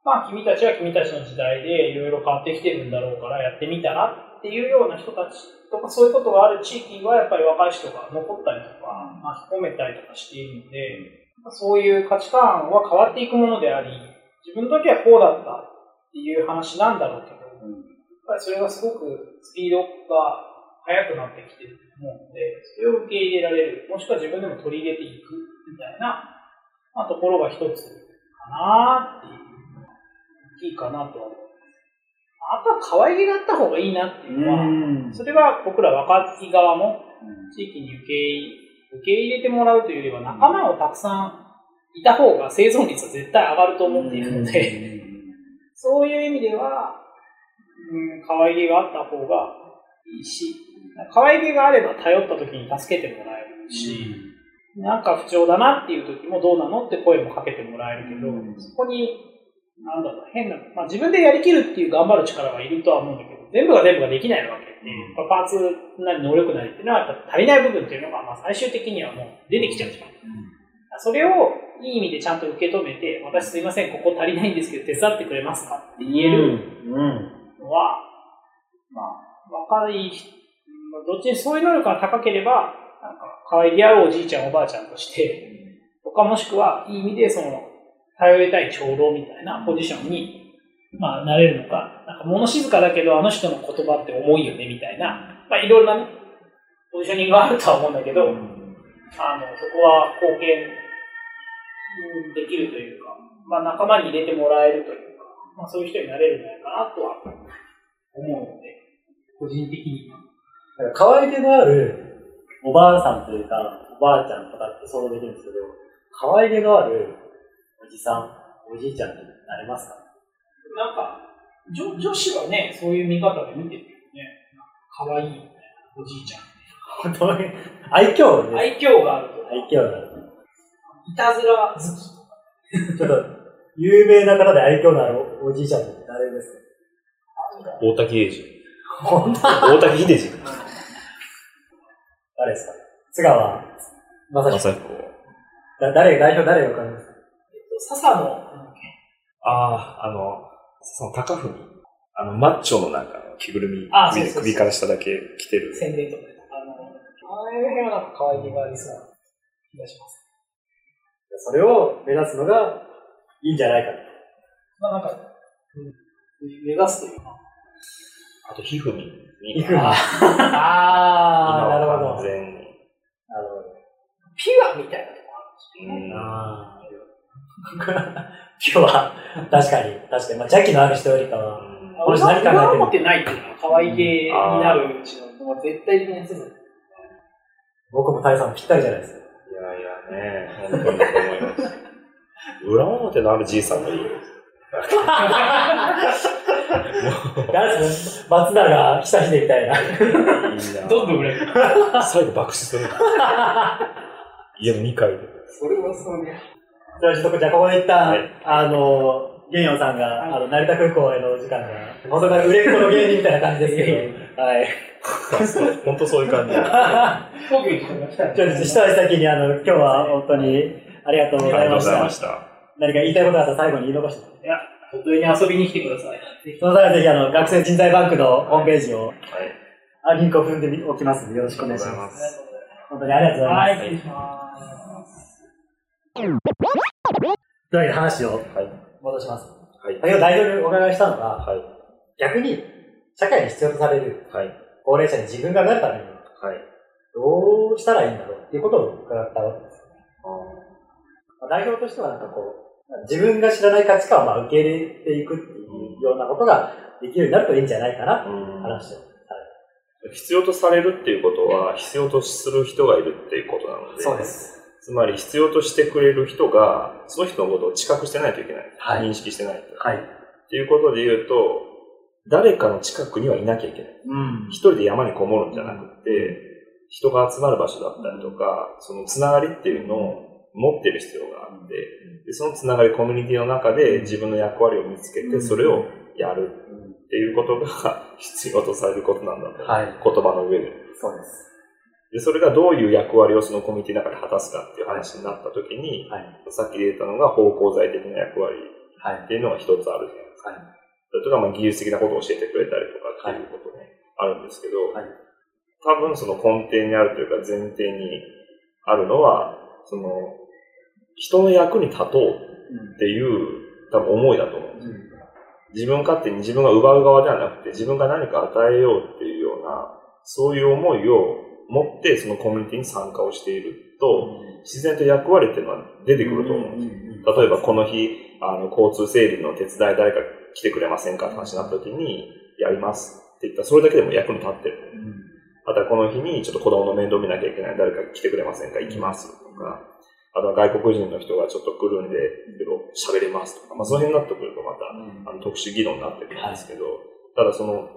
まあ君たちは君たちの時代でいろいろ変わってきてるんだろうからやってみたらっていうような人たちとかそういうことがある地域はやっぱり若い人が残ったりとか巻き込めたりとかしているので、そういう価値観は変わっていくものであり、自分の時はこうだったっていう話なんだろうけど、やっぱりそれがすごくスピードが速くなってきてると思うので、それを受け入れられる、もしくは自分でも取り入れていくみたいな、まあ、ところが一つかなっていう、大きいかなとは思う。あとは可愛げがあった方がいいなっていうのは、ん。それは僕ら若い側も地域に受け入受け入れてもらうというよりは仲間をたくさんいた方が生存率は絶対上がると思っているので、そういう意味では、うん、可愛げがあった方がいいし、可愛げがあれば頼った時に助けてもらえるし、なんか不調だなっていう時もどうなのって声もかけてもらえるけど、うん。そこに、なんだろう、変な、まあ自分でやりきるっていう頑張る力はいるとは思うんだけど、全部が全部ができないわけ。で、うん。パーツなり能力なりっていうのは足りない部分っていうのが、まあ最終的にはもう出てきちゃうじゃん。それをいい意味でちゃんと受け止めて、私すいません、ここ足りないんですけど手伝ってくれますか？って言えるうん。のは、まあ、若い人、まあどっちにそういう能力が高ければ、なんか、可愛げあるおじいちゃん、おばあちゃんとして、とかもしくは、いい意味で、その、頼りたい長老みたいなポジションに、まあ、なれるのか、なんか、物静かだけど、あの人の言葉って重いよね、みたいな、まあ、いろいろなね、ポジショニングがあるとは思うんだけど、あの、そこは貢献うんできるというか、まあ、仲間に入れてもらえるというか、まあ、そういう人になれるんじゃないかなとは思うので、個人的には。だから可愛げのあるおばあさんというか、おばあちゃんとかって想像できるんですけど、可愛げのあるおじさん、おじいちゃんになれますか？なんか、女女子はね、そういう見方で見てるよね。なんか可愛いみたいな、おじいちゃん。本当に愛嬌です。愛嬌があるとか、愛嬌がある。いたずら好きとか。ちょっと、有名な方で愛嬌のあるおおじいちゃんって誰ですか？大滝英二。本当？大滝秀治。誰ですか？津川まさし正彦。だ誰、代表誰がわかりますか？笹野、なんだっけああ、あの、その高文。あの、マッチョのなんか、着ぐるみあそうそうそう首から下だけ着てる。宣伝とかで。あの、ああいう辺はなんか可愛げがありそうな気がします。それを目指すのがいいんじゃないかと。まあなんか、うん、目指すというか。あと、皮膚に。皮膚にああ、なるほど完全に。なるピュアみたいなとこあるんですよね。うんああ。今日は、確かに、確かに、まあ、邪気のある人よりかは、この人何考えてる俺は思ってないっていうのは可愛げになるうちのもう絶対的なやつです。僕も大さんぴったりじゃないですか。いやいやね、本当にそう思います。裏表のあるじいさんがいいよ。誰ですか松永久秀みたいな。いいなどんどん売れる。最後爆死する。家の2階で。それはそうね。じゃあちょっと、じゃあここで一旦、はいあの、ゲンヨンさんが、あの、成田空港へのお時間が、元から売れっ子の芸人みたいな感じですけど、はい。本当そういう感じ。東京に人が来たんちょっと一足先に、あの、今日は本当にありがとうございました。した。何か言いたいことがあったら最後に言い残して。いや、本当に遊びに来てください。その際はぜひ、あの、学生人材バンクのホームページを、はい。あリンクを踏んでおきますので、よろしくお願いします。す。本当にありがとうございます。はい、失礼します。という話をはい。戻します。はい。先ほど代表にお伺いしたのが、はい。逆に、社会に必要とされるはい。高齢者に自分がなるために、はい。どうしたらいいんだろうっていうことを伺ったわけです。まあ代表としてはなんかこう、自分が知らない価値観をまあ受け入れていくっていうようなことができるようになるといいんじゃないかなってうん話をさ必要とされるっていうことは、必要とする人がいるっていうことなので、れて。す。つまり必要としてくれる人が、その人のことを知覚してないといけない。はい認識してないと。はい。っていうことで言うと、誰かの近くにはいなきゃいけない。うん。一人で山にこもるんじゃなくて、人が集まる場所だったりとか、そのつながりっていうのを持ってる必要があって、でそのつながり、コミュニティの中で自分の役割を見つけて、それをやるっていうことが必要とされることなんだと。はい言葉の上で。そうです。で、それがどういう役割をそのコミュニティの中で果たすかっていう話になったときに、はい。さっき出たのが芳香剤的な役割はいっ。ていうのが一つあるじゃないですか。はい。それとか、まあ、技術的なことを教えてくれたりとかっていうことね、あるんですけど、はい多分その根底にあるというか前提にあるのは、その、人の役に立とうっていう多分思いだと思うんですよ。自分勝手に自分が奪う側ではなくて、自分が何か与えようっていうような、そういう思いを持ってそのコミュニティに参加をしていると、自然と役割っていうのは出てくると思うんですよ。例えばこの日、あの、交通整理の手伝い誰か来てくれませんかって話になった時に、やりますって言ったら、それだけでも役に立ってる。あとはこの日にちょっと子供の面倒見なきゃいけない誰か来てくれませんか行きますとか、あとは外国人の人がちょっと来るんで、けど喋れますとか、まあその辺になってくるとまた、あの特殊技能になってくるんですけど、ただその、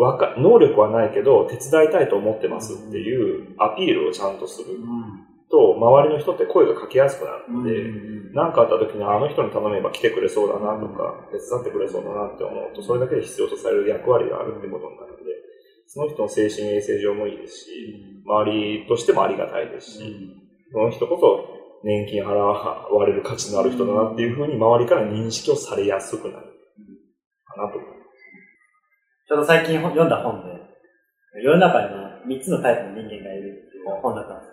わか、能力はないけど、手伝いたいと思ってますっていうアピールをちゃんとする。と、周りの人って声がかけやすくなるので、何かあった時にあの人に頼めば来てくれそうだなとか、手伝ってくれそうだなって思うと、それだけで必要とされる役割があるってことになるので、その人の精神衛生上もいいですし、周りとしてもありがたいですし、その人こそ年金払われる価値のある人だなっていうふうに周りから認識をされやすくなる。かなと思いちょうど最近読んだ本で、世の中には3つのタイプの人間がいるっていう本だったんです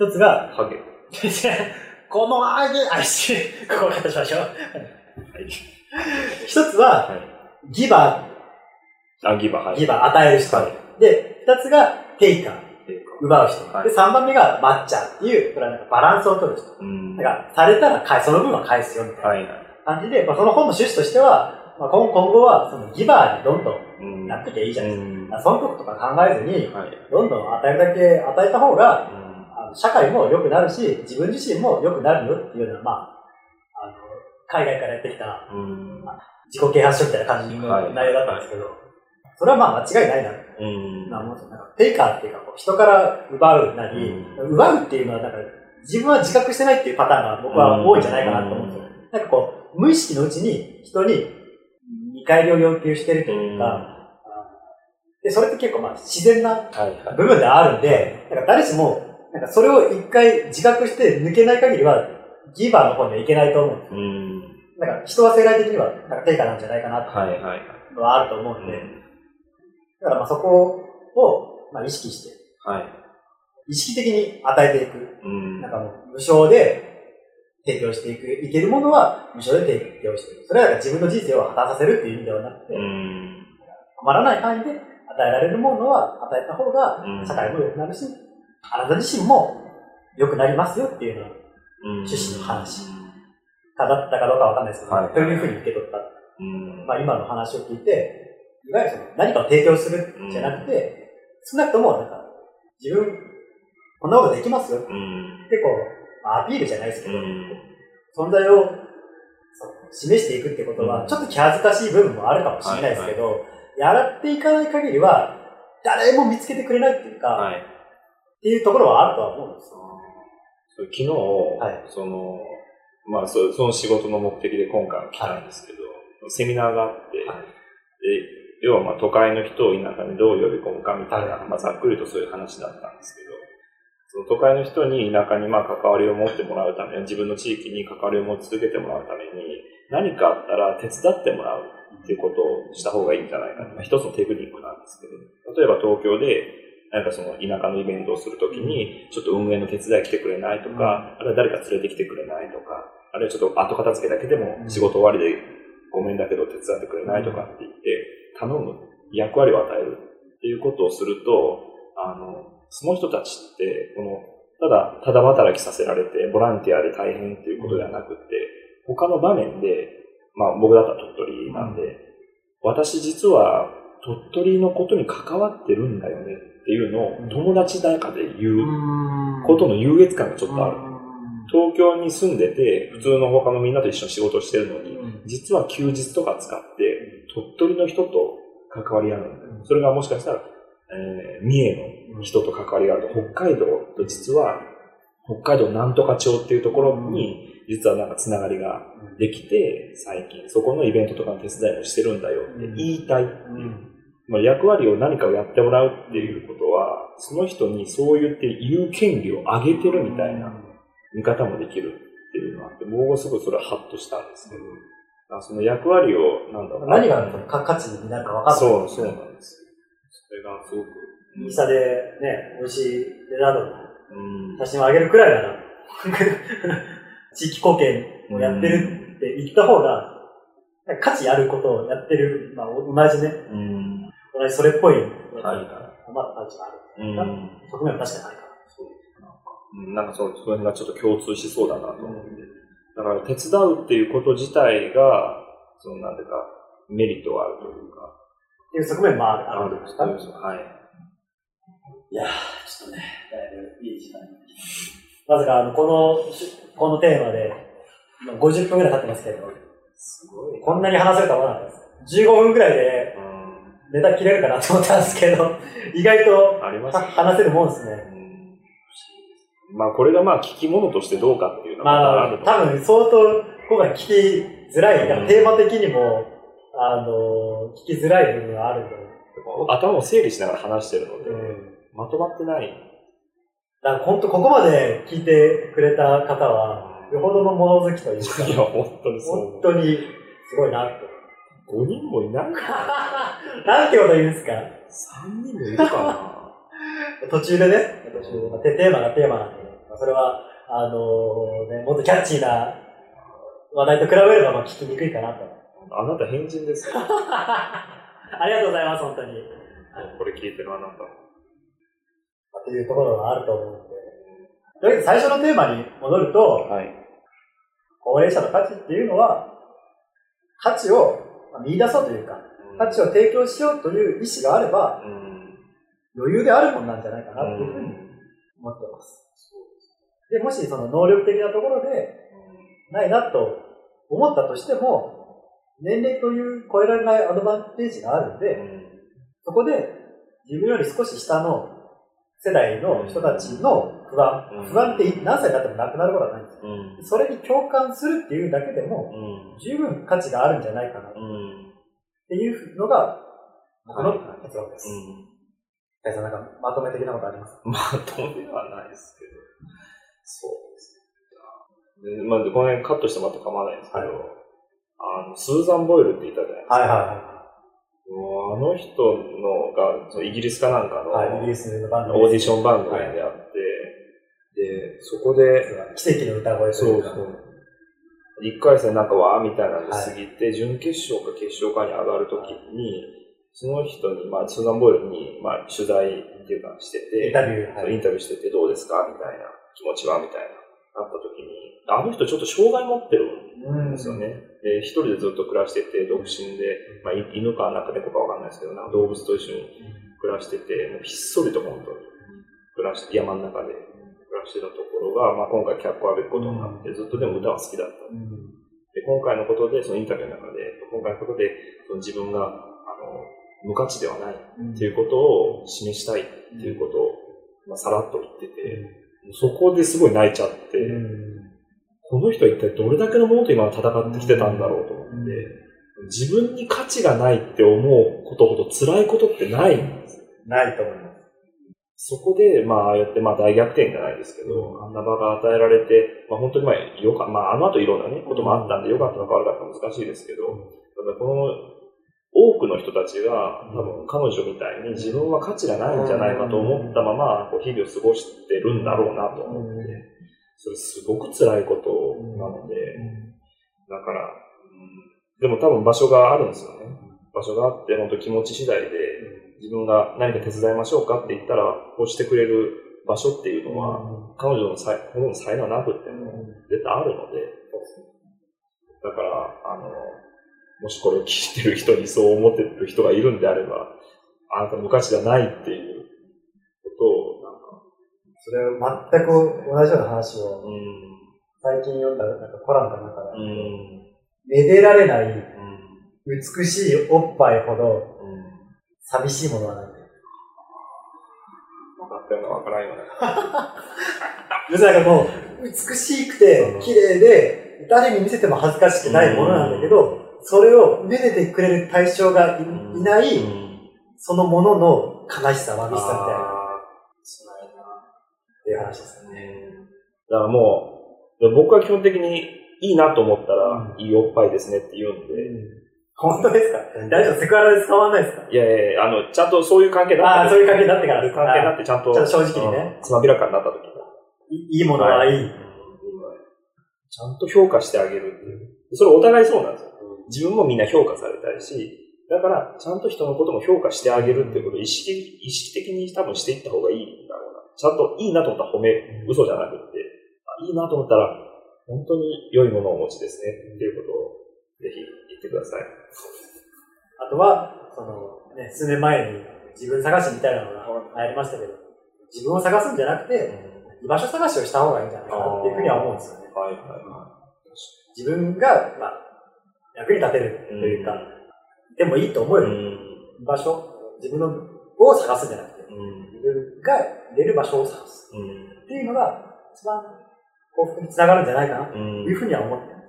よ。一つが。ハゲ。<laughs> このあげ、あ、し、ここカットしましょう。はい。一つは、はい。ギバあ、ギバー、はー、い。ギバー、与える人。はいで、二つが、テイカー、奪う人。はいで、三番目が、マッチャーっていう、これはなんかバランスを取る人。うん。だから、されたら返す、その分は返すよ、みたいなはいはい。感じで、まあ、その本の趣旨としては、まあ、今今後は、そのギバーにどんどんうん。なってきゃいいじゃないですうんか。損得とか考えずに、はい。どんどん与えるだけ与えた方が、うんあの社会も良くなるし、自分自身も良くなるよっていうような、まあ、あの、海外からやってきたうん。自己啓発書みたいな感じのはい内容だったんですけど、それはまあ間違いないなとうん。なんかテイカーっていうか、こう人から奪うなり、奪うっていうのはなんか自分は自覚してないっていうパターンが僕は多いんじゃないかなと思うんですよ。なんかこう、無意識のうちに人に見返りを要求してるというか、で、それって結構まあ自然なはいはい。部分であるんで、なんか誰しも、なんかそれを一回自覚して抜けない限りは、ギバーの方にはいけないと思う。うん。なんか人は生来的には、なんか定価なんじゃないかなってはいはいはい。いうのはあると思うんで、だからまあそこを、まあ意識して、はい。意識的に与えていく。うん。なんかもう無償で提供していく、いけるものは無償で提供していく。それは自分の人生を果たさせるっていう意味ではなくて、うん。困らない範囲で与えられるものは与えた方がうん社会も良くなるし、あなた自身も良くなりますよっていうのは趣旨の話かだったかどうかわかんないですけど、はいというふうに受け取った。うん。まあ今の話を聞いて、いわゆるその何かを提供するんじゃなくて、少なくともなんか自分、こんなことできますよってうん。こう、まあアピールじゃないですけど、うん。存在を示していくってことは、ちょっと気恥ずかしい部分もあるかもしれないですけど、やっていかない限りは、誰も見つけてくれないっていうか、はい。っていうところはあるとは思うんですよ。昨日、はい。その、まあそ、その仕事の目的で今回は来たんですけど、セミナーがあって、はい。で、要はまあ都会の人を田舎にどう呼び込むかみたいな、はい。まあざっくりとそういう話だったんですけど、その都会の人に田舎にまあ関わりを持ってもらうため、自分の地域に関わりを持ち続けてもらうために、何かあったら手伝ってもらうっていうことをした方がいいんじゃないかな。まあ、一つのテクニックなんですけど、例えば東京でなんかその田舎のイベントをするときに、ちょっと運営の手伝い来てくれないとか、あるいは誰か連れてきてくれないとか、あるいはちょっと後片付けだけでも仕事終わりでごめんだけど手伝ってくれないとかって言って、頼む、役割を与えるっていうことをすると、あの、その人たちって、この、ただ、ただ働きさせられて、ボランティアで大変っていうことではなくて、他の場面で、まあ僕だったら鳥取なんで、私実は鳥取のことに関わってるんだよねっていうのを友達の中で言うことの優越感がちょっとある。東京に住んでて、普通の他のみんなと一緒に仕事をしてるのに、実は休日とか使って、鳥取の人と関わり合うんだよ。それがもしかしたら、えー三重の人と関わりがあると、北海道と実は、北海道なんとか町っていうところに、実はなんかつながりができて、最近。そこのイベントとかの手伝いもしてるんだよって言いたいっていう。まあ、役割を何かをやってもらうっていうことは、その人にそう言って言う権利を上げてるみたいな見方もできるっていうのがあって、僕はすごいそれはハッとしたんですけど、あその役割を、なんだろう。何がか価値になるか分かんない。そう、そうなんです。よ。それがすごく。インスタでね、美味しいデザートのうん写真をあげるくらいなら、<laughs> 地域貢献をやってるって言った方が、価値あることをやってる、まあ同じね、うん。同じそれっぽいやつ、はいまあ価値がある。うん。側面は確かにあるかうんなんかそう、その辺がちょっと共通しそうだなと思って。だから手伝うっていうこと自体が、そのなんていうか、メリットがあるというか。っていう側面もある。あるんですかはい。いやー、ちょっとね、だいぶいい時間。まさか、あの、この、このテーマで、今50分くらい経ってますけど、すごい。こんなに話せるとは思わなかったです。15分くらいでうん。ネタ切れるかなと思ったんですけど、意外とありますは話せるもんですね。うんまあこれがまあ聞き物としてどうかっていうのはまあ多分相当、今回聞きづらい、うんテーマ的にも、あの、聞きづらい部分があるんで、頭を整理しながら話してるので、うん。まとまってない。だから本当ここまで聞いてくれた方は、よほどの物好きというか、<laughs> いや、本当にそう本。当にすごいなと。5人もいないか <laughs> なんてこと言うんですか？な ?3 人もいるか <laughs> 途中でね、途中でまあテテーマがテーマなんで、まあ、それは、あのね、もっとキャッチーな話題と比べればまあ聞きにくいかなと。なあなた変人ですよ。<laughs> ありがとうございます、本当に。これ聞いてるあなた。まあっていうところがあると思うので。とりあえず最初のテーマに戻ると、はい。高齢者の価値っていうのは、価値をまあ見出そうというか、価値を提供しようという意思があれば、うん。余裕であるもんなんじゃないかなっていうふうに思ってます。で、もしその能力的なところでないなと思ったとしても、年齢という超えられないアドバンテージがあるんで、そこで自分より少し下の世代の人たちの不安、うん不安って何歳になってもなくなることはないんですよ。うん。それに共感するっていうだけでも、うん。十分価値があるんじゃないかなっうん。ていうのが、僕のはい結論です。うん。大さんなんかまとめ的なことあります？まとめはないですけど。そうですね。でまあ、この辺カットしてもらって構わないんですけど、はいあの、スーザン・ボイルっていたじゃないですか。はいはもうあの人のが、そのイギリスかなんかの、いはい。はい、イギリスのバンドオーディション番組であって、で、そこで、奇跡の歌声とそいううか。そう。一回戦なんかわーみたいなんではい過ぎて、準決勝か決勝かに上がるときに、その人に、まあ、スーザン・ボイルに、まあ、取材っていうかしてて、インタビュー。そうインタビューしててどうですか？みたいな気持ちは？みたいな、なった時に、あの人ちょっと障害持ってるうん。んですよね。で、一人でずっと暮らしてて、独身で、まあ、い犬かなんか猫かわかんないですけど、なんか動物と一緒に暮らしてて、もうひっそりと本当に暮らして、山の中で暮らしてたところが、まあ、今回脚光を浴びることになって、ずっとでも歌は好きだった。うん。で、今回のことで、そのインタビューの中で、今回のことで、その自分が、あの、無価値ではないっていうことを示したいっていうことを、まあ、さらっと言ってて、そこですごい泣いちゃって、この人は一体どれだけのものと今戦ってきてたんだろうと思って、自分に価値がないって思うことほど辛いことってないんです。ないと思います。そこで、まあ、ああやって、まあ、大逆転じゃないですけど、あん。な場が与えられて、まあ、本当にまあ、よか、まあ、あの後いろんなね、こともあったんで、良かったのか悪かったのか難しいですけど、ただこの、多くの人たちが、多分彼女みたいに自分は価値がないんじゃないかと思ったまま、こう日々を過ごしてるんだろうなと思って、それすごく辛いことなので、だから、うん。でも多分場所があるんですよね。場所があって、本当気持ち次第で、自分が何か手伝いましょうかって言ったら、こうしてくれる場所っていうのは、彼女の才能なくっても、絶対あるので、だから、あの、もしこれを聞いてる人にそう思ってる人がいるんであれば、あなた無価値じゃないっていうことを、なんか、それを全く同じような話をうん、最近読んだなんかコラムかなんかうで、ん、めでられないうん、美しいおっぱいほどうん。寂しいものはない。分かったような分からんよね。<laughs> 要するになんかもう、美しくて、綺麗で、誰に見せても恥ずかしくないものなんだけど、それをめでてくれる対象がいいない、うん。そのものの悲しさ、寂しさみたいな、あーっていう話ですよね。だからもう、で僕は基本的にいいなと思ったら、ういいおっぱいですねって言うんで、本当ですか？大丈夫セクハラで使わないですか？いやいやあの、ちゃんとそういう関係になああ、ってそういう関係になってからそういう関係になってちゃんと、ちゃんと正直にね。うんつまびらかになった時に。いいいものはいい。ちゃんと評価してあげるっていう。それお互いそうなんですよ。自分もみんな評価されたいし、だから、ちゃんと人のことも評価してあげるっていうことを意識意識的に多分していった方がいいんだろうな。ちゃんといいなと思ったら褒め、嘘じゃなくって、あいいなと思ったら、本当に良いものをお持ちですねっていうことをぜひ言ってください。あとは、その、ね、数年前に自分探しみたいなのが流行りましたけど、自分を探すんじゃなくて、居場所探しをした方がいいんじゃないかなっていうふうには思うんですよね。はいはいは自分が、まあ、役に立てるというか、でもいいと思える場所、自分のを探すんじゃなくて、うん。自分が入れる場所を探す。うん。っていうのが、一番幸福につながるんじゃないかなと。うん。いうふうには思ってます。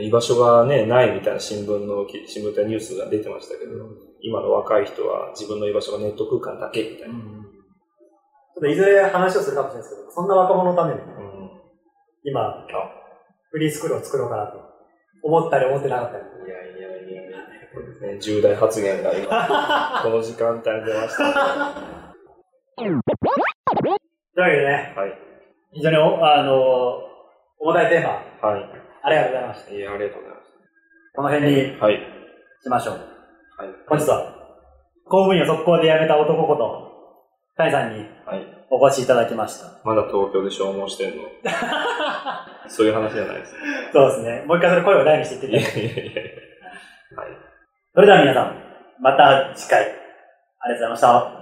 居場所がね、ないみたいな新聞の、新聞とニュースが出てましたけど、今の若い人は自分の居場所がネット空間だけみたいな。ちょっといずれ話をするかもしれないですけど、そんな若者のために、うん。今、フリースクールを作ろうかなと思ったり思ってなかったり。いやいやいやいや、ね、重大発言が今、<laughs> この時間帯に出ました。はというわけでね、い。非常におあの重たいテーマ、はありがとうございました。い。いや、ありがとうございまこの辺にす。はい。しましょう。はい。本日は、公務員を速攻で辞めた男こと、谷さんにはい。お越しいただきました。まだ東京で消耗してんの？<laughs> そういう話じゃないです。そうですね。もう一回それ声を大にしてい言っていや。はい。それでは皆さん、また次回、ありがとうございました。